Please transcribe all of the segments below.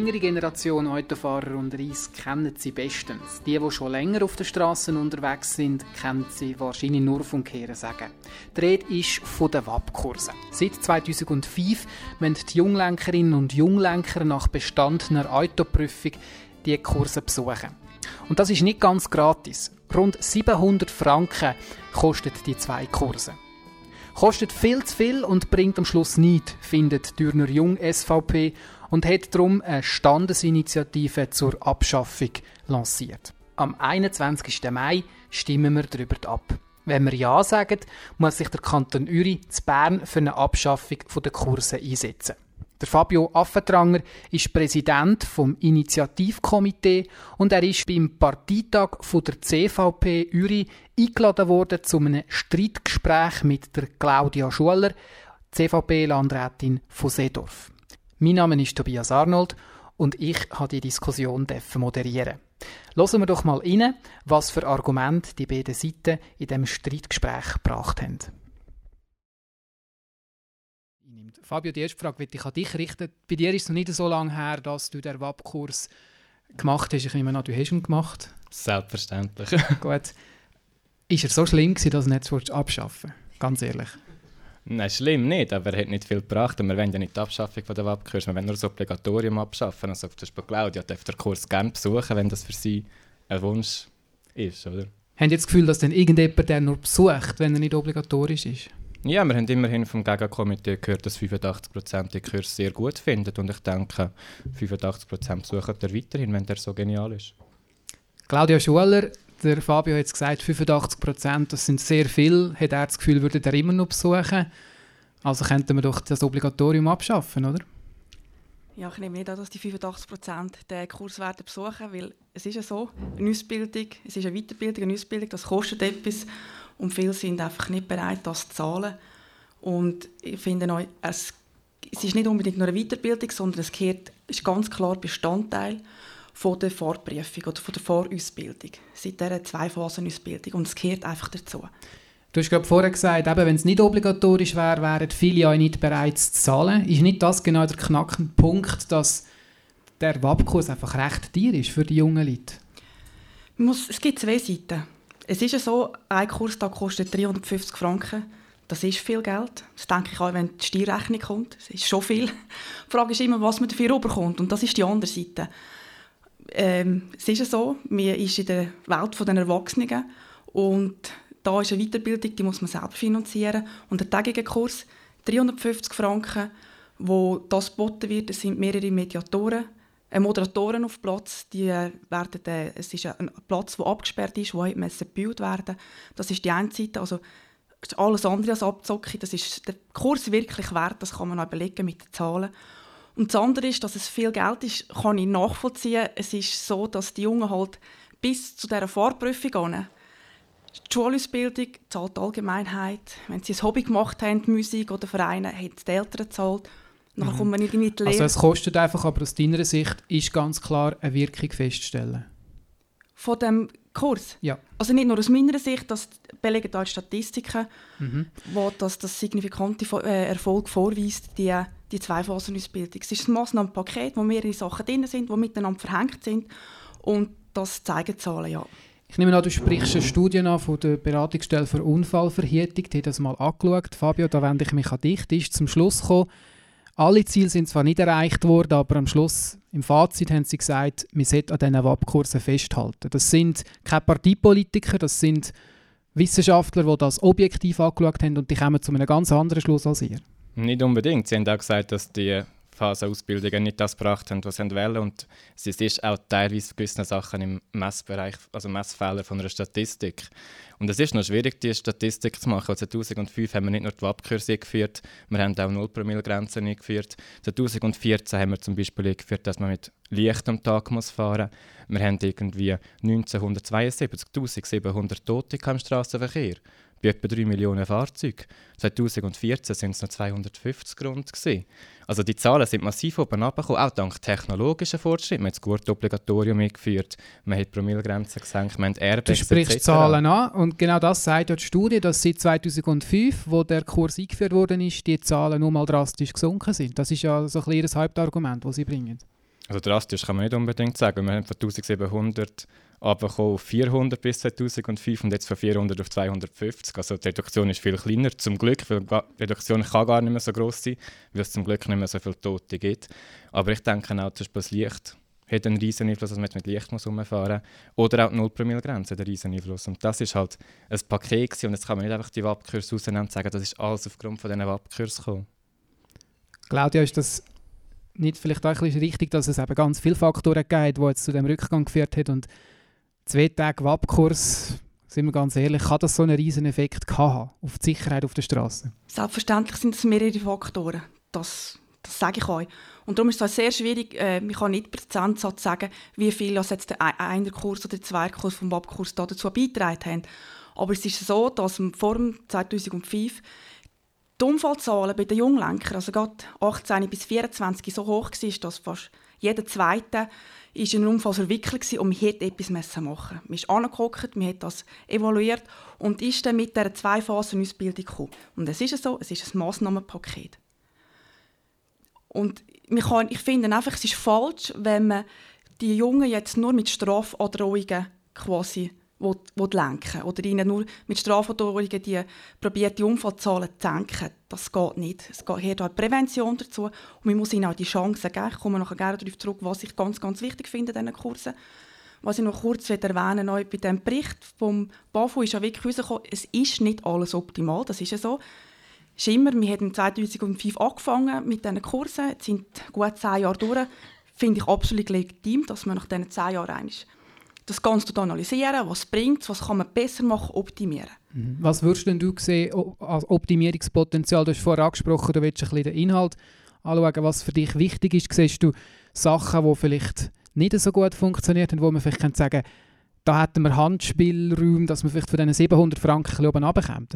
jüngere Generation Autofahrer unter uns kennt sie bestens. Die, die schon länger auf den Straßen unterwegs sind, kennen sie wahrscheinlich nur vom Kehren sagen. Die Rede ist von den WAP-Kursen. Seit 2005 müssen die Junglenkerinnen und Junglenker nach bestandener Autoprüfung die Kurse besuchen. Und das ist nicht ganz gratis. Rund 700 Franken kosten die zwei Kurse. Kostet viel zu viel und bringt am Schluss nichts, findet Dürner Jung SVP und hat darum eine Standesinitiative zur Abschaffung lanciert. Am 21. Mai stimmen wir darüber ab. Wenn wir Ja sagen, muss sich der Kanton Uri zu Bern für eine Abschaffung der Kurse einsetzen. Der Fabio Affentranger ist Präsident vom Initiativkomitee und er ist beim Parteitag der CVP Uri eingeladen worden zu einem Streitgespräch mit der Claudia Schuller, CVP-Landrätin von Seedorf. Mein Name ist Tobias Arnold und ich habe die Diskussion moderieren. Hören wir doch mal rein, was für Argumente die beiden Seiten in dem Streitgespräch gebracht haben. Fabio, die erste Frage will ich an dich richten. Bei dir ist es noch nicht so lange her, dass du den WAP-Kurs gemacht hast. Ich nehme an, du hast ihn gemacht. Selbstverständlich. Gut. Ist er so schlimm gewesen, dass du ihn jetzt abschaffen Ganz ehrlich. Nein, schlimm nicht, aber er hat nicht viel gebracht. Und wir wollen ja nicht die Abschaffung der WAP-Kurs, wir wollen nur das Obligatorium abschaffen. Also zum Beispiel Claudia darf den Kurs gerne besuchen, wenn das für sie ein Wunsch ist, oder? Haben Sie das Gefühl, dass dann irgendjemand der nur besucht, wenn er nicht obligatorisch ist? Ja, wir haben immerhin vom Gegenkomitee gehört, dass 85% die Kurs sehr gut finden. Und ich denke, 85% besuchen er weiterhin, wenn der so genial ist. Claudia Schuler, der Fabio hat es gesagt, 85%, das sind sehr viel. Hat er das Gefühl, würde er immer noch besuchen? Also könnten wir doch das Obligatorium abschaffen, oder? Ja, ich nehme nicht an, dass die 85% den Kurs werden besuchen, weil es ist ja so, eine Ausbildung, es ist eine Weiterbildung, eine Ausbildung, das kostet etwas und viele sind einfach nicht bereit, das zu zahlen. Und ich finde auch, es, es ist nicht unbedingt nur eine Weiterbildung, sondern es gehört, ist ganz klar Bestandteil von der Vorprüfung oder von der Vorausbildung, seit dieser Zwei-Phasen-Ausbildung. Und es gehört einfach dazu. Du hast gerade vorher gesagt, eben, wenn es nicht obligatorisch wäre, wären viele ja nicht bereit zu zahlen. Ist nicht das genau der knackende Punkt, dass der WAP-Kurs einfach recht teuer ist für die jungen Leute? Muss, es gibt zwei Seiten. Es ist ja so, ein Kurstag kostet 350 Franken. Das ist viel Geld. Das denke ich auch, wenn die Steuerrechnung kommt. Das ist schon viel. Die Frage ist immer, was man dafür rüberkommt. Und das ist die andere Seite. Ähm, es ist ja so, man ist in der Welt der Erwachsenen und da ist eine Weiterbildung, die muss man selber finanzieren. Und der tägige Kurs, 350 Franken, wo das geboten wird, es sind mehrere Mediatoren, äh, Moderatoren auf Platz, die äh, werden, äh, es ist ein Platz, der abgesperrt ist, wo gebildet werden Das ist die eine Seite, also alles andere als abzocken, das ist der Kurs wirklich wert, das kann man auch überlegen mit den Zahlen. Und das andere ist, dass es viel Geld ist, kann ich nachvollziehen. Es ist so, dass die Jungen halt bis zu dieser Vorprüfung gehen, die Schulausbildung zahlt die Allgemeinheit. Wenn sie ein Hobby gemacht haben, Musik oder Vereine, haben die Eltern gezahlt. Nachher mhm. kommt man irgendwie die Also es kostet einfach, aber aus deiner Sicht ist ganz klar eine Wirkung festzustellen. Von dem Kurs? Ja. Also nicht nur aus meiner Sicht, das belegen da Statistiken, mhm. wo das, das signifikante äh, Erfolg vorweist, die, die Zwei-Phasen-Ausbildung. Es ist ein Massnahmenpaket, wo mehrere Sachen drin sind, die miteinander verhängt sind und das zeigen Zahlen, ja. Ich nehme an, du sprichst eine Studie an von der Beratungsstelle für Unfallverhütung. Die hat das mal angeschaut. Fabio, da wende ich mich an dich. Die ist zum Schluss gekommen, alle Ziele sind zwar nicht erreicht worden, aber am Schluss, im Fazit, haben sie gesagt, man sollte an diesen WAP-Kursen festhalten. Das sind keine Parteipolitiker, das sind Wissenschaftler, die das objektiv angeschaut haben und die kommen zu einem ganz anderen Schluss als ihr. Nicht unbedingt. Sie haben auch gesagt, dass die Phasenausbildungen nicht das gebracht haben, was sie wollen. Und es ist auch teilweise gewisse Sachen im Messbereich, also Messfehler von einer Statistik. Und es ist noch schwierig, diese Statistik zu machen. 2005 haben wir nicht nur die WAP-Kurse eingeführt, wir haben auch 0 Promille-Grenzen eingeführt. 2014 haben wir zum Beispiel eingeführt, dass man mit Licht am Tag muss fahren muss. Wir haben irgendwie 1972 1700 Tote im Straßenverkehr bei etwa 3 Millionen Fahrzeugen. 2014 waren es noch 250 rund. Gewesen. Also die Zahlen sind massiv oben abgekommen, auch dank technologischen Fortschritten. Man hat das Gurtobligatorium eingeführt, man hat Promillegrenzen gesenkt, man hat Airbags Du sprichst Zahlen an und genau das sagt ja die Studie, dass seit 2005, wo der Kurs eingeführt worden ist, die Zahlen nur mal drastisch gesunken sind. Das ist ja so ein kleines Hauptargument, das sie bringen. Also drastisch kann man nicht unbedingt sagen. Wir haben von 1700 runtergekommen auf 400 bis 2005 und jetzt von 400 auf 250. Also die Reduktion ist viel kleiner, zum Glück, weil die Reduktion kann gar nicht mehr so groß sein, weil es zum Glück nicht mehr so viele Tote gibt. Aber ich denke auch, zum Beispiel das Licht hat einen riesen Einfluss, dass man mit Licht muss rumfahren muss. Oder auch die 0 Promille Grenze hat einen riesen Einfluss. Und das ist halt ein Paket gewesen. und jetzt kann man nicht einfach die WAP-Kurs rausnehmen und sagen, das ist alles aufgrund von diesen WAP-Kurs gekommen. Claudia, ist das nicht vielleicht auch ein richtig, dass es eben ganz viele Faktoren gibt, die jetzt zu dem Rückgang geführt haben und zwei Tage WAP-Kurs, sind wir ganz ehrlich, kann das so einen riesen Effekt haben auf die Sicherheit auf der Straße? Selbstverständlich sind es mehrere Faktoren. Das, das sage ich euch. Und darum ist es sehr schwierig, äh, man kann nicht Prozentsatz sagen, wie viel also jetzt der einer Kurs oder der zweite Kurs vom WAP-Kurs dazu beigetragen haben. Aber es ist so, dass vor 2005 die Unfallzahlen bei den Junglenkern, also gerade 18 bis 24, so hoch war, dass fast jeder Zweite in einem Unfall verwickelt war und man hätte etwas machen müssen. Man ist angeguckt, man hat das evaluiert und ist dann mit dieser Zwei-Phasen-Ausbildung gekommen. Und es ist so, es ist ein Massnahmenpaket. Und kann, ich finde einfach, es ist falsch, wenn man die Jungen jetzt nur mit Strafandrohungen quasi will, will lenken oder ihnen nur mit Strafandrohungen die die Unfallzahlen zu senken. Das geht nicht. Es gehört auch Prävention dazu und man muss ihnen auch die Chance geben. Ich komme nachher gerne darauf zurück, was ich ganz, ganz wichtig finde in diesen Kursen. Was ich noch kurz erwähnen möchte, bei diesem Bericht vom BAFU ist ja wirklich herausgekommen, es ist nicht alles optimal, das ist ja so. Schimmer, wir haben 2005 angefangen mit diesen Kursen, jetzt sind gut zehn Jahre durch. Finde ich absolut legitim, dass man nach diesen zehn Jahren einmal das Ganze analysieren, was bringt was kann man besser machen, optimieren. Mhm. Was würdest denn du sehen als Optimierungspotenzial? Du hast vorher angesprochen, du willst ein bisschen den Inhalt anschauen, was für dich wichtig ist. Siehst du Sachen, die vielleicht nicht so gut funktioniert und wo man vielleicht sagen könnte, da hätten wir Handspielraum, dass wir vielleicht von diesen 700 Franken ein bisschen runterkommen?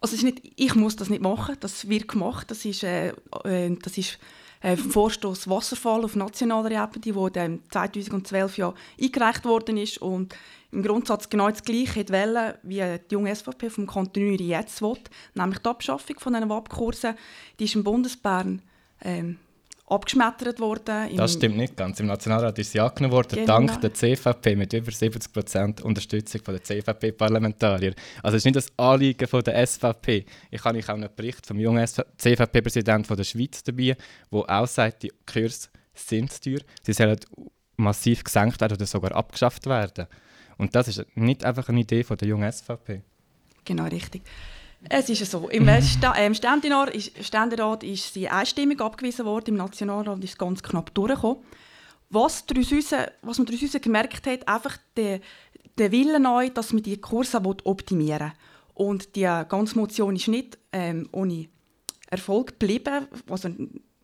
Also ist nicht, ich muss das nicht machen, das wird gemacht, das ist, äh, äh, das ist äh, Vorstoß Wasserfall auf nationaler Ebene, der 2012 ja eingereicht worden ist und im Grundsatz genau das Gleiche wollte, wie die junge SVP vom Kanton jetzt will, nämlich die Abschaffung von diesen WAP-Kursen. Die ist im Bundesbern ähm, abgeschmettert worden. Das stimmt nicht ganz. Im Nationalrat ist sie angenommen worden, genau. dank der CVP mit über 70 Prozent Unterstützung der CVP-Parlamentarier. Also es ist nicht das Anliegen von der SVP. Ich habe auch einen Bericht vom jungen CVP-Präsidenten der Schweiz dabei, wo auch sagt, die Kurse sind teuer. Sie sollen massiv gesenkt werden oder sogar abgeschafft werden. Und das ist nicht einfach eine Idee von der jungen SVP. Genau, richtig. Es ist so. Im ähm, Ständerat, ist, Ständerat ist sie einstimmig abgewiesen worden, im Nationalrat ist es ganz knapp durchgekommen. Was, daraus, was man daraus gemerkt hat, einfach der, der Wille neu, dass man die Kurse optimieren will. Und die ganze Motion ist nicht ähm, ohne Erfolg geblieben. Also,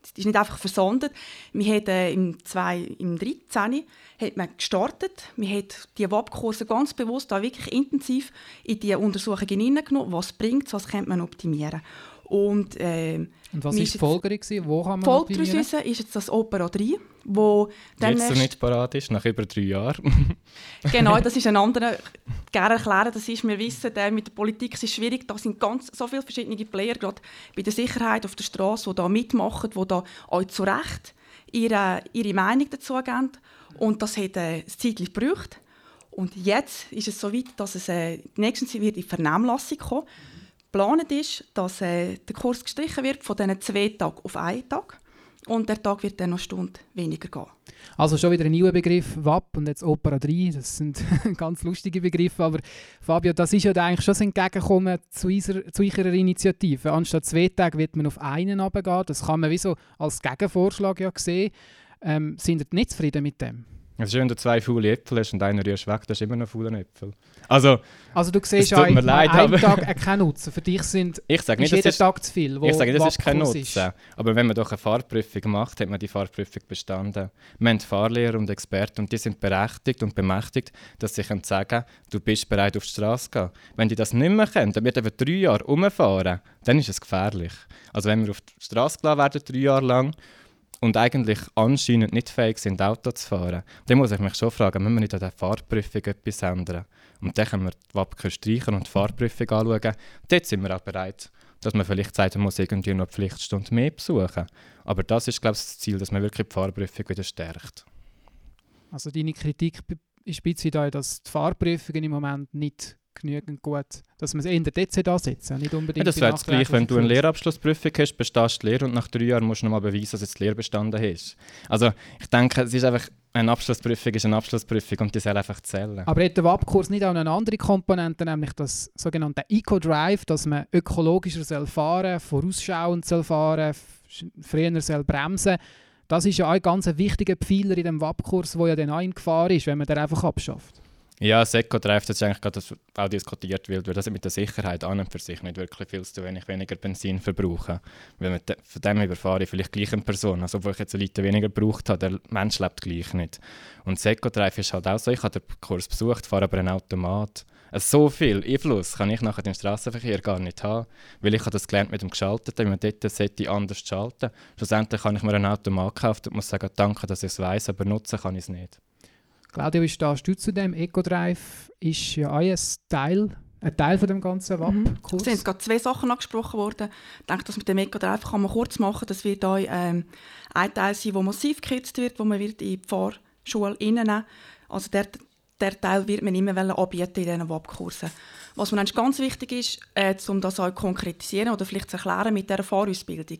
es ist nicht einfach versandet. Wir haben äh, im, zwei, im 13. Hat man gestartet. Wir haben die WAP-Kurse ganz bewusst auch wirklich intensiv in die Untersuchungen hineingenommen. Was bringt es, was könnte man optimieren. Und, äh, und was war die Folgerung? Wo kann man Folge ist jetzt das Opera 3, wo dann Jetzt nicht parat ist, nach über drei Jahren. genau, das ist ein anderer, gerne erklären, das ist, wir wissen, der mit der Politik ist es schwierig, da sind ganz so viele verschiedene Player, gerade bei der Sicherheit auf der Straße, die da mitmachen, die da auch zu Recht ihre, ihre Meinung dazu geben. Und das hat äh, ein Zeit gebraucht. Und jetzt ist es so weit, dass es äh, nächstens wird in die Vernehmlassung kommen Geplant ist, dass äh, der Kurs gestrichen wird von diesen zwei Tagen auf einen Tag. Und der Tag wird dann noch eine Stunde weniger gehen. Also schon wieder ein neuer Begriff, WAP und jetzt Opera 3. Das sind ganz lustige Begriffe. Aber Fabio, das ist ja eigentlich schon das Entgegenkommen zu, unserer, eurer Initiative. Anstatt zwei Tage wird man auf einen runtergehen. Das kann man wie so als Gegenvorschlag ja sehen. Ähm, sind ihr nicht zufrieden mit dem? Es ist, wenn du zwei faule Äpfel hast und einer rührst weg, das ist immer noch faulen Äpfel. Also, also du siehst an einem Tag keinen Nutzen. Für dich sind, ich sage nicht, ist jeder ist, Tag zu viel, Ich sage nicht, das ist kein Nutzen. Ist. Aber wenn man doch eine Fahrprüfung macht, hat man die Fahrprüfung bestanden. Wir haben Fahrlehrer und Experten und die sind berechtigt und bemächtigt, dass sie können sagen du bist bereit, auf die Straße zu gehen. Wenn die das nicht mehr können, dann wird über drei Jahre umfahren, dann ist es gefährlich. Also wenn wir auf die Straße gelassen werden, drei Jahre lang, und eigentlich anscheinend nicht fähig sind, Auto zu fahren, dann muss ich mich schon fragen, müssen wir nicht an der Fahrprüfung etwas ändern? Und dann können wir die Wapke streichen und die Fahrprüfung anschauen. Dort sind wir auch bereit, dass man vielleicht sagt, man muss irgendwie noch eine Pflichtstunde mehr besuchen. Aber das ist, glaube ich, das Ziel, dass man wirklich die Fahrprüfung wieder stärkt. Also deine Kritik ist ein bisschen da, dass die Fahrprüfungen im Moment nicht genügend gut, dass man es in der DC ansetzen, nicht unbedingt ja, Das wäre das gleich, wenn du eine Lehrabschlussprüfung hast, bestehst du die Lehre und nach drei Jahren musst du nochmal beweisen, dass du die Lehre bestanden hast. Also ich denke, es ist einfach, eine Abschlussprüfung ist eine Abschlussprüfung und die soll einfach zählen. Aber hat der WAP-Kurs nicht auch eine andere Komponente, nämlich das sogenannte Eco-Drive, dass man ökologischer soll fahren vorausschauend soll fahren, früher soll bremsen das ist ja ein ganz wichtiger Pfeiler in dem WAP-Kurs, der ja dann auch in Gefahr ist, wenn man den einfach abschafft. Ja, Eco-Drive, das ist eigentlich gerade das auch diskutiert wird, weil das mit der Sicherheit an und für sich nicht wirklich viel zu wenig weniger Benzin verbrauchen. Weil mit de, von dem überfahre ich vielleicht gleich eine Person. Also, obwohl ich jetzt eine Liter weniger gebraucht habe, der Mensch lebt gleich nicht. Und das Eco-Drive ist halt auch so, ich habe den Kurs besucht, fahre aber einen Automat. Also so viel Einfluss kann ich nachher im Straßenverkehr gar nicht haben, weil ich habe das gelernt mit dem Geschalteten, man dort sollte anders schalten. Schlussendlich kann ich mir einen Automat kaufen und muss sagen, danke, dass ich es weiss, aber nutzen kann ich es nicht. Claudio, wie stehst du zu dem? EcoDrive ist ja auch ein Teil, ein Teil von dem ganzen WAP-Kurs. Es sind gerade zwei Sachen angesprochen worden. Ich denke, das mit dem EcoDrive kann man kurz machen. Das wird auch ähm, ein Teil sein, der massiv gekürzt wird, wo man wird in die Fahrschule reinnehmen Also der, der Teil wird man immer anbieten in diesen WAP-Kursen. Was mir ganz wichtig ist, äh, um das auch konkretisieren oder vielleicht zu erklären mit dieser Fahrausbildung.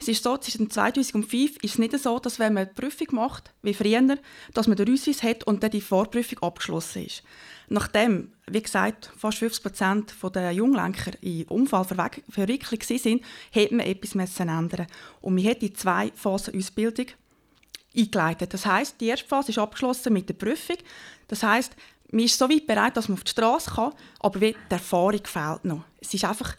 Es ist so, zwischen 2005 ist es nicht so, dass wenn man die Prüfung macht, wie früher, dass man den Ausweis hat und dann die Vorprüfung abgeschlossen ist. Nachdem, wie gesagt, fast 50 Prozent der Junglenker in Unfall verwickelt waren, hätte man etwas ändern Und wir haben die zwei Phasen Ausbildung eingeleitet. Das heißt, die erste Phase ist abgeschlossen mit der Prüfung. Das heißt, man ist so weit bereit, dass man auf die Straße kann, aber die Erfahrung fehlt noch. Es ist einfach,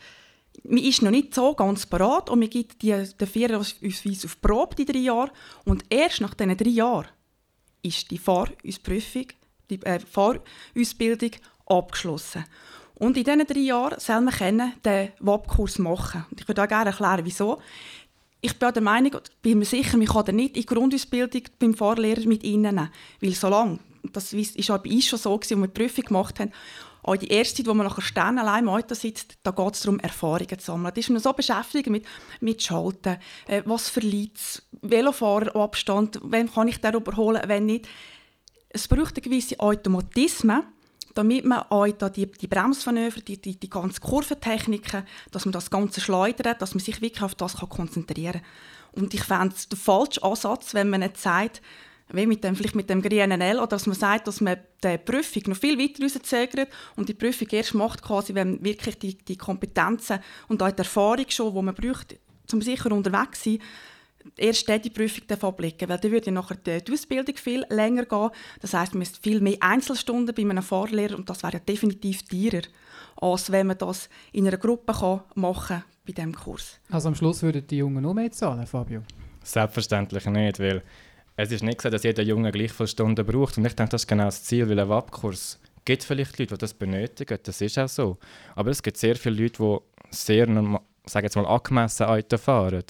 man ist noch nicht so ganz parat und man gibt die, den Viererausweis auf Probe, die drei Jahre. Und erst nach diesen drei Jahren ist die Fahrausprüfung, die äh, Fahrausbildung abgeschlossen. Und in diesen drei Jahren soll man den WAP-Kurs machen. Und ich würde auch gerne erklären, wieso. Ich bin der Meinung, bin mir sicher, man kann nicht in Grundausbildung beim Fahrlehrer mit reinnehmen. Weil solange das war auch bei uns schon so, als wir die Prüfung gemacht haben, auch die erste Zeit, wo man nachher Sterne allein im Auto sitzt, da geht es darum, Erfahrungen zu sammeln. Da ist man so beschäftigt mit, mit Schalten, äh, was verliert Velofahrerabstand, wann kann ich den überholen, wenn nicht. Es braucht gewisse Automatismen, damit man auch da die, die Bremsmanöver, die, die, die ganzen Kurventechniken, dass man das Ganze schleudert, dass man sich wirklich auf das kann konzentrieren kann. Und ich fände es der falsche Ansatz, wenn man nicht sagt, wie mit dem, vielleicht mit dem grünen L, oder dass man sagt, dass man die Prüfung noch viel weiter rauszögert und die Prüfung erst macht, quasi, wenn wirklich die, die Kompetenzen und auch die Erfahrung schon, die man braucht, um sicher unterwegs zu sein, erst dann die Prüfung abliegen Weil dann würde nachher die Ausbildung viel länger gehen. Das heisst, man müsste viel mehr Einzelstunden bei einem Fahrlehrer und das wäre ja definitiv teurer, als wenn man das in einer Gruppe kann machen kann bei diesem Kurs. Also am Schluss würden die Jungen noch mehr zahlen, Fabio? Selbstverständlich nicht, weil es ist nicht so, dass jeder Junge gleich viele Stunden braucht. Und ich denke, das ist genau das Ziel, weil ein WAP-Kurs gibt vielleicht Leute, die das benötigen. Das ist auch so. Aber es gibt sehr viele Leute, die sehr, sage jetzt mal, angemessen Auto fahren.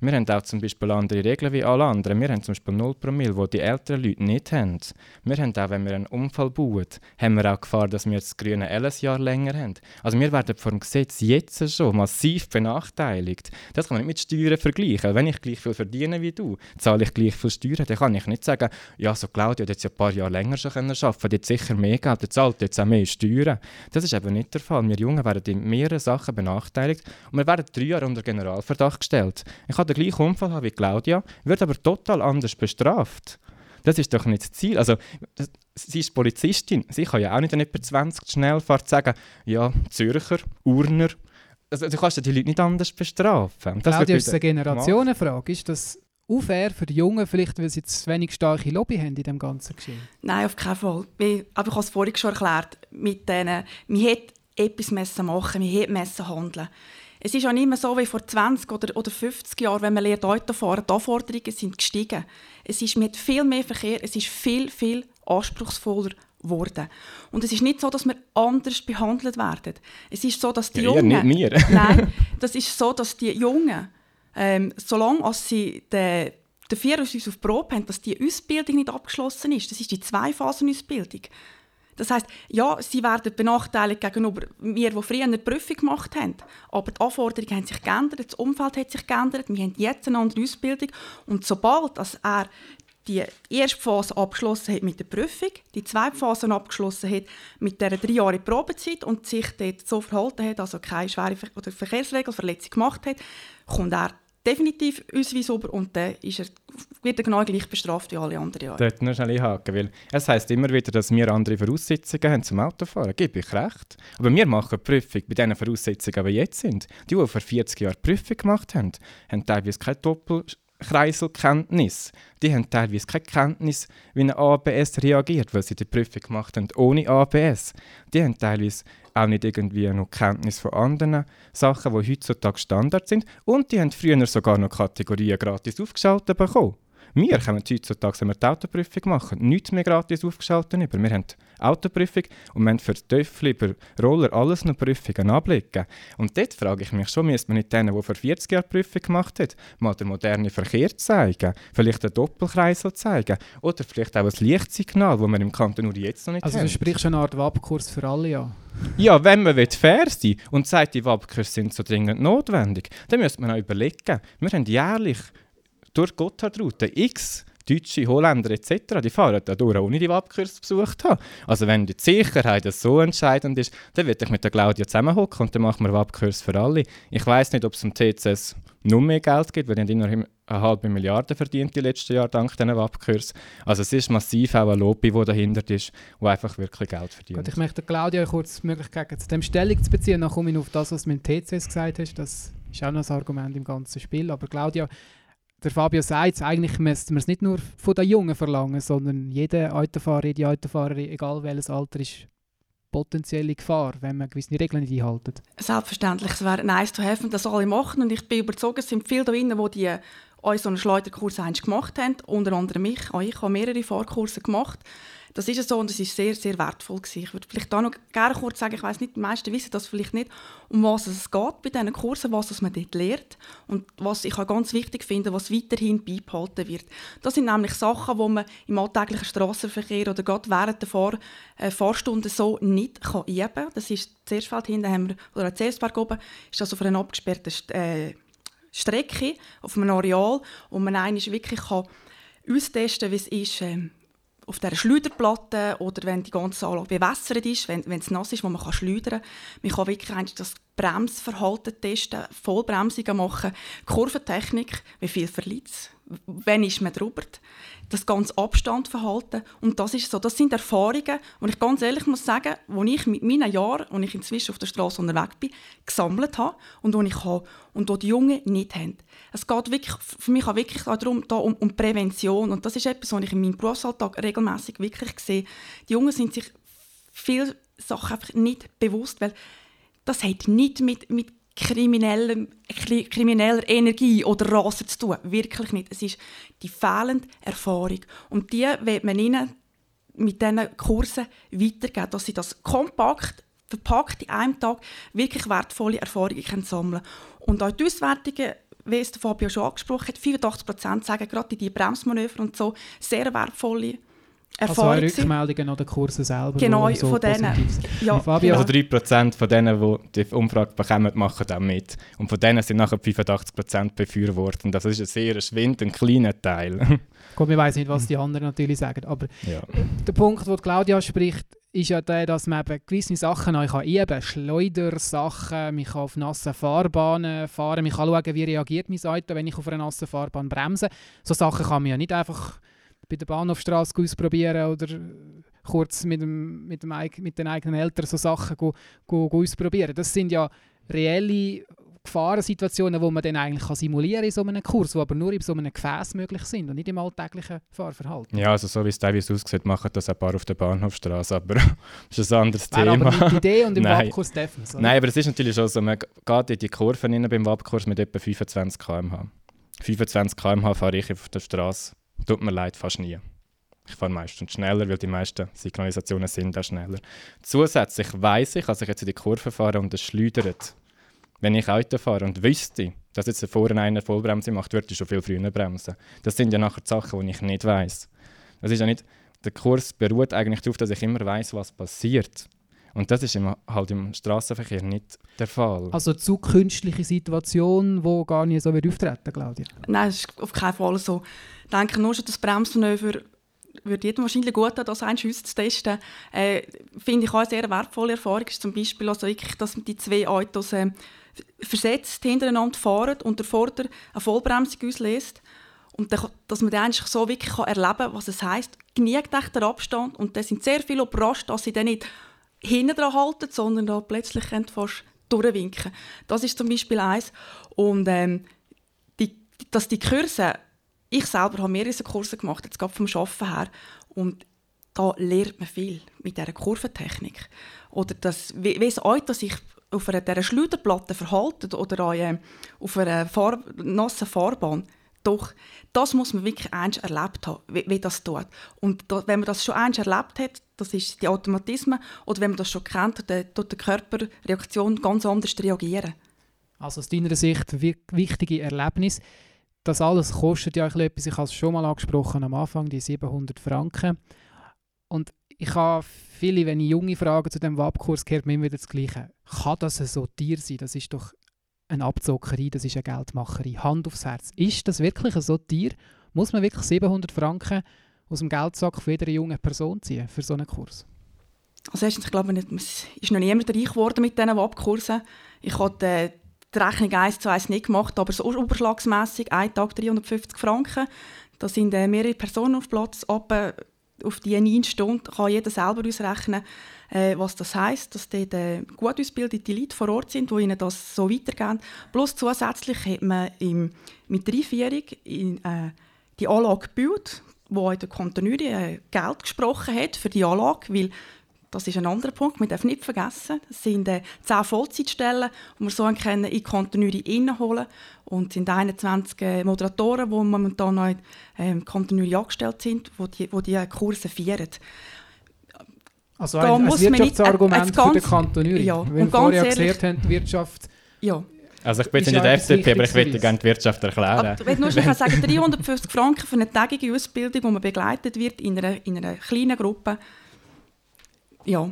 Wir haben auch zum Beispiel andere Regeln wie alle anderen. Wir haben zum Beispiel 0 Promille, die die älteren Leute nicht haben. Wir haben auch, wenn wir einen Unfall bauen, haben wir auch Gefahr, dass wir das grüne L ein Jahr länger haben. Also wir werden vom Gesetz jetzt schon massiv benachteiligt. Das kann man nicht mit Steuern vergleichen. Wenn ich gleich viel verdiene wie du, zahle ich gleich viel Steuern, dann kann ich nicht sagen, ja, so Claudia hat jetzt ein paar Jahre länger schon arbeiten können, jetzt sicher mehr Geld, der zahlt jetzt auch mehr Steuern. Das ist eben nicht der Fall. Wir Jungen werden in mehreren Sachen benachteiligt und wir werden drei Jahre unter Generalverdacht gestellt. Ich den gleichen Unfall haben wie Claudia, wird aber total anders bestraft. Das ist doch nicht das Ziel. Also, das, sie ist Polizistin. Sie kann ja auch nicht an etwa 20 Schnellfahrt sagen, ja, Zürcher, Urner. Also, du kannst ja die Leute nicht anders bestrafen. Das Claudia, ist eine Generationenfrage. Ist das unfair für die Jungen, vielleicht weil sie zu wenig starke Lobby haben in dem ganzen Geschehen? Nein, auf keinen Fall. Aber ich habe es vorhin schon erklärt. Mit denen, man hätte etwas machen müssen, man hätte handeln es ist auch nicht mehr so wie vor 20 oder, oder 50 Jahren, wenn man lernt Auto fahren. Die Anforderungen sind gestiegen. Es ist mit viel mehr Verkehr, es ist viel, viel anspruchsvoller geworden. Und es ist nicht so, dass wir anders behandelt werden. Es ist so, dass die ja, Jungen... nicht wir. nein, das ist so, dass die Jungen, ähm, solange als sie den dafür uns auf die Probe haben, dass die Ausbildung nicht abgeschlossen ist. Das ist die Zwei-Phasen-Ausbildung. Das heißt, ja, sie werden benachteiligt gegenüber mir, die früher eine Prüfung gemacht haben. Aber die Anforderungen haben sich geändert, das Umfeld hat sich geändert, wir haben jetzt eine andere Ausbildung. Und sobald als er die erste Phase abgeschlossen hat mit der Prüfung, die zweite Phase abgeschlossen hat mit der drei Jahre Probezeit und sich dort so verhalten hat, also keine schwere Ver oder Verkehrsregelverletzung gemacht hat, kommt er definitiv Ausweis über und dann ist er, wird er genau gleich bestraft wie alle anderen Jahre. Dort nur schnell einhaken, weil es heisst immer wieder, dass wir andere Voraussetzungen haben zum Autofahren. Gebe ich recht. Aber wir machen eine Prüfung bei diesen Voraussetzungen, die jetzt sind. Die, die vor 40 Jahren die Prüfung gemacht haben, haben teilweise keine Doppel Kreiselkenntnis. Die haben teilweise keine Kenntnis, wie ein ABS reagiert, weil sie die Prüfung gemacht haben ohne ABS. Die haben teilweise auch nicht irgendwie noch Kenntnis von anderen Sachen, die heutzutage Standard sind. Und die haben früher sogar noch Kategorien gratis aufgeschaltet bekommen. Wir können heutzutage, wenn wir die Autoprüfung machen, nichts mehr gratis aufgeschaltet über. Wir haben Autoprüfung und wir haben für Töffel über Roller alles noch Prüfungen ablegen. Und dort frage ich mich schon, müsste man nicht denen, die vor 40 Jahren Prüfung gemacht haben, mal den modernen Verkehr zeigen, vielleicht einen Doppelkreisel zeigen oder vielleicht auch ein Lichtsignal, das wir im Kanton nur jetzt noch nicht also haben. Also du sprichst eine Art WAP-Kurs für alle, ja? Ja, wenn man fair sein will und sagt, die WAP-Kurse sind so dringend notwendig, dann müsste man auch überlegen, wir haben jährlich durch Gotthardroute x Deutsche, Holländer etc., die fahren da durch, ohne die Wabkurs besucht haben. Also wenn die Sicherheit so entscheidend ist, dann würde ich mit der Claudia zusammenhocken und dann machen wir Wabkurs für alle. Ich weiß nicht, ob es im TCS noch mehr Geld gibt, weil die haben immerhin eine halbe Milliarde verdient die letzten Jahre dank diesen Wabkurs. Also es ist massiv auch ein Lobby, das dahinter ist, wo einfach wirklich Geld verdient. Gut, ich möchte Claudia kurz die Möglichkeit geben, zu dem Stellung zu beziehen. Dann komme ich auf das, was du mit dem TCS gesagt hast. Das ist auch noch ein Argument im ganzen Spiel. Aber Claudia, der Fabio sagt, eigentlich müsste man es nicht nur von den Jungen verlangen, sondern jeder Autofahrer, jede Autofahrerin, egal welches Alter, ist potenzielle Gefahr, wenn man gewisse Regeln nicht einhält. Selbstverständlich, es wäre nice to have, das alle machen und ich bin überzeugt, es sind viele da drin, die, die euch so einen Schleuderkurs gemacht haben, unter anderem mich. Auch ich habe mehrere Fahrkurse gemacht das ist so und es ist sehr, sehr wertvoll gewesen. Ich würde vielleicht da noch gerne kurz sagen, ich weiß nicht, die meisten wissen das vielleicht nicht, um was es geht bei diesen Kursen, was man dort lernt und was ich auch ganz wichtig finde, was weiterhin beibehalten wird. Das sind nämlich Sachen, die man im alltäglichen Straßenverkehr oder gerade während der Fahr äh, Fahrstunde so nicht kann üben kann. Das ist zuerst hinten haben wir, oder Zersberg oben, ist das auf einer abgesperrten äh, Strecke, auf einem Areal, wo man eigentlich wirklich kann austesten kann, wie es ist, äh, auf der Schleuderplatte oder wenn die ganze Anlage bewässert ist, wenn, es nass ist, wo man kann schleudern kann. Man kann wirklich das Bremsverhalten testen, Vollbremsungen machen, Kurventechnik, wie viel verliert wann ist man drüber, das ganze Abstandverhalten und das ist so, das sind Erfahrungen, und ich ganz ehrlich muss sagen, die ich mit meinen Jahren, und ich inzwischen auf der Straße unterwegs bin, gesammelt habe und die ich habe und die die Jungen nicht haben. Es geht wirklich, für mich auch wirklich darum, da um, um Prävention und das ist etwas, was ich in meinem Berufsalltag regelmäßig wirklich sehe. Die Jungen sind sich viele Sachen einfach nicht bewusst, weil das hat nicht mit, mit krimineller, krimineller Energie oder Rasen zu tun. Wirklich nicht. Es ist die fehlende Erfahrung. Und die wird man ihnen mit diesen Kursen weitergeben, dass sie das kompakt verpackt in einem Tag wirklich wertvolle Erfahrungen sammeln können. Und auch die Auswertungen, wie es Fabio schon angesprochen hat, 85% sagen gerade die Bremsmanöver und so, sehr wertvolle Erfahrung also Rückmeldungen an den Kursen selber. Genau, so von denen. Ja, Fabio? Also 3% von denen, die die Umfrage bekommen, machen dann mit. Und von denen sind nachher 85% befürwortet. Das ist ein sehr schwindend kleiner Teil. Gut, wir wissen nicht, was die anderen natürlich sagen. Aber ja. der Punkt, den Claudia spricht, ist ja der, dass man eben gewisse Sachen auch kann üben kann. Schleudersachen, man kann auf nassen Fahrbahnen fahren, man kann schauen, wie reagiert mein Auto, wenn ich auf einer nassen Fahrbahn bremse. So Sachen kann man ja nicht einfach bei der Bahnhofstraße ausprobieren oder kurz mit, dem, mit, dem, mit den eigenen Eltern so Sachen go, go, go ausprobieren. Das sind ja reelle Gefahrensituationen, die man dann eigentlich kann simulieren in so einem Kurs, die aber nur in so einem Gefäß möglich sind und nicht im alltäglichen Fahrverhalten. Ja, also so wie es teilweise aussieht, machen das ein paar auf der Bahnhofstraße, aber das ist ein anderes Wäre Thema. aber die Idee und im Wabkurs definitiv. Nein, aber es ist natürlich schon so, man geht in die Kurven rein beim Wabkurs mit etwa 25 km/h. 25 km/h fahre ich auf der Straße Tut mir leid, fast nie. Ich fahre meistens schneller, weil die meisten Signalisationen sind auch schneller. Zusätzlich weiß ich, als ich jetzt in die Kurve fahre und es schleudert, Wenn ich Auto fahre und wüsste, dass jetzt vorne einer Vollbremse macht, würde ich schon viel früher bremsen. Das sind ja nachher die Sachen, die ich nicht weiß. Das ist ja nicht, der Kurs beruht eigentlich darauf, dass ich immer weiß, was passiert. Und das ist im, halt im Straßenverkehr nicht der Fall. Also zu künstliche Situation, wo gar nicht so wird auftreten, Claudia? Nein, das ist auf keinen Fall so. Ich denke nur schon, das Bremsmanöver würde jedem wahrscheinlich gut tun, das einmal zu testen. Äh, Finde ich auch eine sehr wertvolle Erfahrung. Ist zum Beispiel also wirklich, dass die zwei Autos äh, versetzt hintereinander fahren und der Vorder eine Vollbremsung auslöst. Und dann, dass man dann eigentlich so wirklich kann erleben kann, was es heisst, genügt der Abstand. Und da sind sehr viele überrascht, dass sie dann nicht hinten dran halten, sondern da plötzlich fast durchwinken. Das ist zum Beispiel eins. Und ähm, die, dass die Kurse, ich selber habe mehrere Kurse gemacht, jetzt gerade vom Arbeiten her, und da lernt man viel mit dieser Kurventechnik. Oder das, wie, wie das Auto sich auf einer dieser Schleuderplatte verhalten oder äh, auf einer Fahr nassen Fahrbahn, doch, das muss man wirklich eins erlebt haben, wie, wie das tut. Und da, wenn man das schon eins erlebt hat, das ist die Automatismen, oder wenn man das schon kennt, dann tut der Körperreaktion ganz anders reagieren. Also aus deiner Sicht wichtige Erlebnis. Das alles kostet ja etwas, ich habe es schon mal angesprochen am Anfang, die 700 Franken. Und ich habe viele, wenn ich junge Fragen zu dem WAP-Kurs gehört, mir immer wieder das Gleiche. Kann das so Tier sein? Das ist doch eine Abzockerei, das ist eine Geldmacherei. Hand aufs Herz. Ist das wirklich so Tier? Muss man wirklich 700 Franken aus dem Geldsack von jeder jungen Person ziehen für so einen Kurs? Also erstens, ich glaube, es ist noch niemand reich geworden mit diesen WAP-Kursen. Ich habe die Rechnung 1 zu 1 nicht gemacht, aber so überschlagsmässig, ein Tag 350 Franken. Da sind äh, mehrere Personen auf Platz, ab äh, auf die 9 Stunden kann jeder selber ausrechnen, äh, was das heißt, dass dort äh, gut ausgebildete Leute vor Ort sind, die ihnen das so weitergeben. Plus zusätzlich hat man im, mit der Einführung in, äh, die Anlage gebaut, wo der Kontinuierlich äh, Geld gesprochen hat für die Anlage, weil das ist ein anderer Punkt, man darf nicht vergessen. Es sind äh, 10 Vollzeitstellen, die wir so können in Kontinuierlich reinholen Und es sind 21 äh, Moderatoren, die momentan noch in ähm, Kontinuierlich angestellt sind, die die, die, die Kurse führen. Also ein, ein Wirtschaftsargument für den Kontinuierlich. Ja, Wenn wir vorher erklärt haben, die Wirtschaft... Ja. Also ich bin nicht der FDP, aber ich möchte gerne die Wirtschaft erklären. Aber, ich will nur sagen, 350 Franken für eine tägige Ausbildung, wo man begleitet wird in einer, in einer kleinen Gruppe, ja,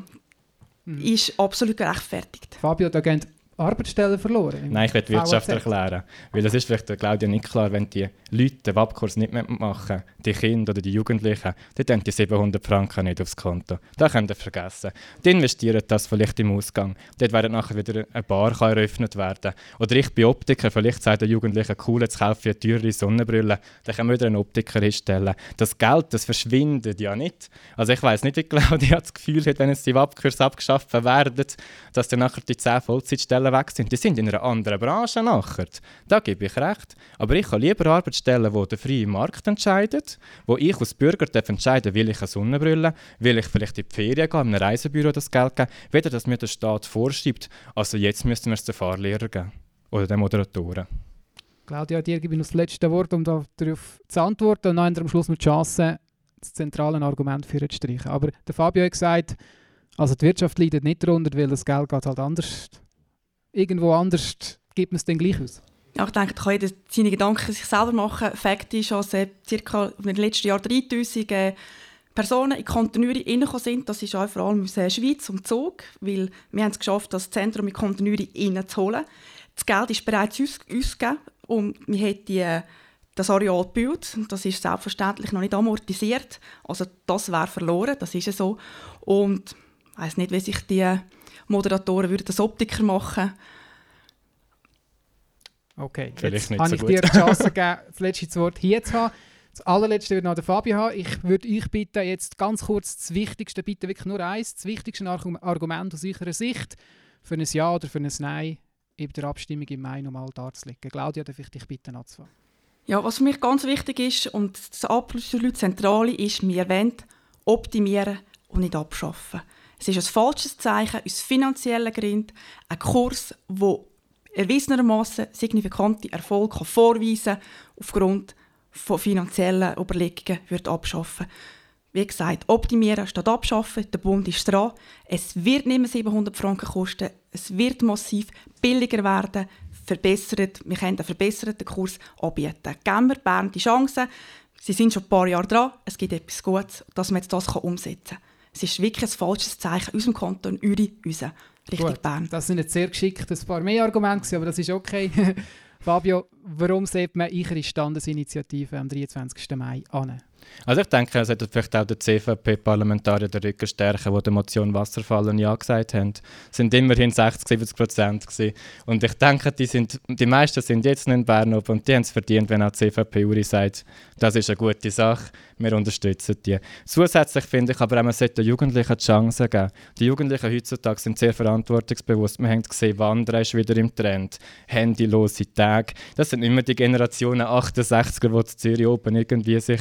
mhm. ist absolut gerechtfertigt. Fabio, da gehen Arbeitsstellen verloren? Nein, ich die Wirtschaft erklären. Weil das ist vielleicht Claudia nicht klar, wenn die Leute den WAP-Kurs nicht mehr machen, die Kinder oder die Jugendlichen, dann die 700 Franken nicht aufs Konto. Das könnt ihr vergessen. Die investieren das vielleicht im Ausgang. Dort werden nachher wieder eine Bar eröffnet werden. Oder ich bin Optiker, vielleicht sagt der Jugendliche, cool, jetzt kaufe ich eine teure Sonnenbrille. Dann können wir wieder einen Optiker hinstellen. Das Geld, das verschwindet ja nicht. Also ich weiß nicht, wie Claudia das Gefühl hat, wenn jetzt die WAP-Kurs abgeschafft werden, dass dann nachher die 10 Vollzeitstellen weg sind. Die sind in einer anderen Branche nachher. Da gebe ich recht. Aber ich habe lieber Arbeitsstellen, wo der freie Markt entscheidet, wo ich als Bürger darf entscheiden will ich eine Sonnenbrille, will ich vielleicht in die Ferien gehen, in einem Reisebüro das Geld geben, weder dass mir der Staat vorschreibt, also jetzt müssen wir es den Fahrlehrer geben oder den Moderatoren. Claudia, dir gebe ich noch das letzte Wort, um darauf zu antworten und dann am Schluss noch die Chance, das zentrale Argument für zu streichen. Aber der Fabio hat gesagt, also die Wirtschaft leidet nicht darunter, weil das Geld geht halt anders. Irgendwo anders gibt man es dann gleich aus. Ja, ich denke, kann jeder seine Gedanken sich selber machen. Fakt ist, dass äh, circa in den letzten Jahren 3000 äh, Personen in Kontinuierlich reingekommen sind. Das ist auch vor allem aus der Schweiz und Zug, weil wir haben es geschafft, das Zentrum in Kontinuierlich reinzuholen. Das Geld ist bereits aus ausgegeben und wir haben äh, das Areal gebaut. Das ist selbstverständlich noch nicht amortisiert. Also das wäre verloren, das ist so. Und ich weiss nicht, wie sich die Moderatoren würden das Optiker machen Okay, Vielleicht jetzt habe so ich dir die Chance gegeben, das letzte Wort hier zu haben. Das allerletzte wird noch der Fabio haben. Ich würde euch bitten, jetzt ganz kurz das Wichtigste, bitte wirklich nur eins, das wichtigste Argument aus eurer Sicht für ein Ja oder für ein Nein in der Abstimmung im Mai nochmal darzulegen. Claudia, darf ich dich bitten anzufangen? Ja, was für mich ganz wichtig ist und das absolut Zentrale ist, wir wollen optimieren und nicht abschaffen. Es ist ein falsches Zeichen aus finanziellen Gründen, ein Kurs, der erwiesenermaßen signifikante Erfolge vorweisen aufgrund von finanziellen Überlegungen wird abschaffen. Wie gesagt, optimieren statt abschaffen. Der Bund ist dran. Es wird nicht mehr 700 Franken kosten. Es wird massiv billiger werden. Verbessert. Wir können einen verbesserten Kurs anbieten. Geben wir Bern die Chance. Sie sind schon ein paar Jahre dran. Es gibt etwas Gutes, dass man jetzt das umsetzen kann. Es ist wirklich ein falsches Zeichen aus dem Kanton Uri, unser Richtung Gut, Bern. Das sind jetzt sehr geschickt ein paar mehr Argumente, aber das ist okay. Fabio, warum sieht man eure Standesinitiative am 23. Mai an? Also ich denke, es hätte vielleicht auch der CVP-Parlamentarier den Rücken stärken, die der Motion Wasserfallen Ja gesagt haben. Es sind immerhin 60, 70 Prozent Und ich denke, die, sind, die meisten sind jetzt in Bern oben und die haben es verdient, wenn auch die CVP-Uri sagt, das ist eine gute Sache, wir unterstützen die. Zusätzlich finde ich aber man sollte den Jugendlichen die Chance geben. Die Jugendlichen heutzutage sind sehr verantwortungsbewusst. Wir haben gesehen, Wandern ist wieder im Trend, handylose Tage. Das sind immer die Generationen 68er, die in Zürich oben irgendwie sich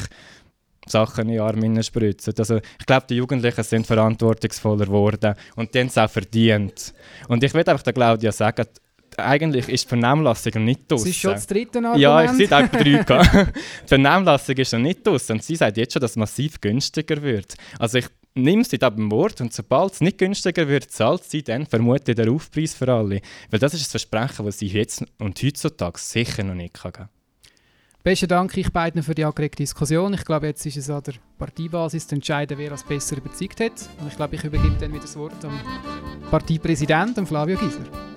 Sachen in die Arme spritzen. Also, ich glaube, die Jugendlichen sind verantwortungsvoller geworden und die haben es auch verdient. Und ich würde einfach der Claudia sagen, eigentlich ist die Vernehmlassung nicht draußen. Das ist schon das dritte Argument. Ja, ich sehe einfach drei. die Vernehmlassung ist noch nicht draußen und sie sagt jetzt schon, dass es massiv günstiger wird. Also ich nehme sie da beim Wort und sobald es nicht günstiger wird, zahlt sie dann vermutlich den Aufpreis für alle. Weil das ist das Versprechen, das sie jetzt und heutzutage sicher noch nicht geben kann. Besten Dank ich beiden für die angeregte Diskussion. Ich glaube, jetzt ist es an der Parteibasis zu entscheiden, wer als besser überzeugt hat. Und ich glaube, ich übergebe dann wieder das Wort am Parteipräsidenten, Flavio Gisler.